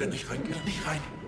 wieder nicht rein, geh da nicht rein.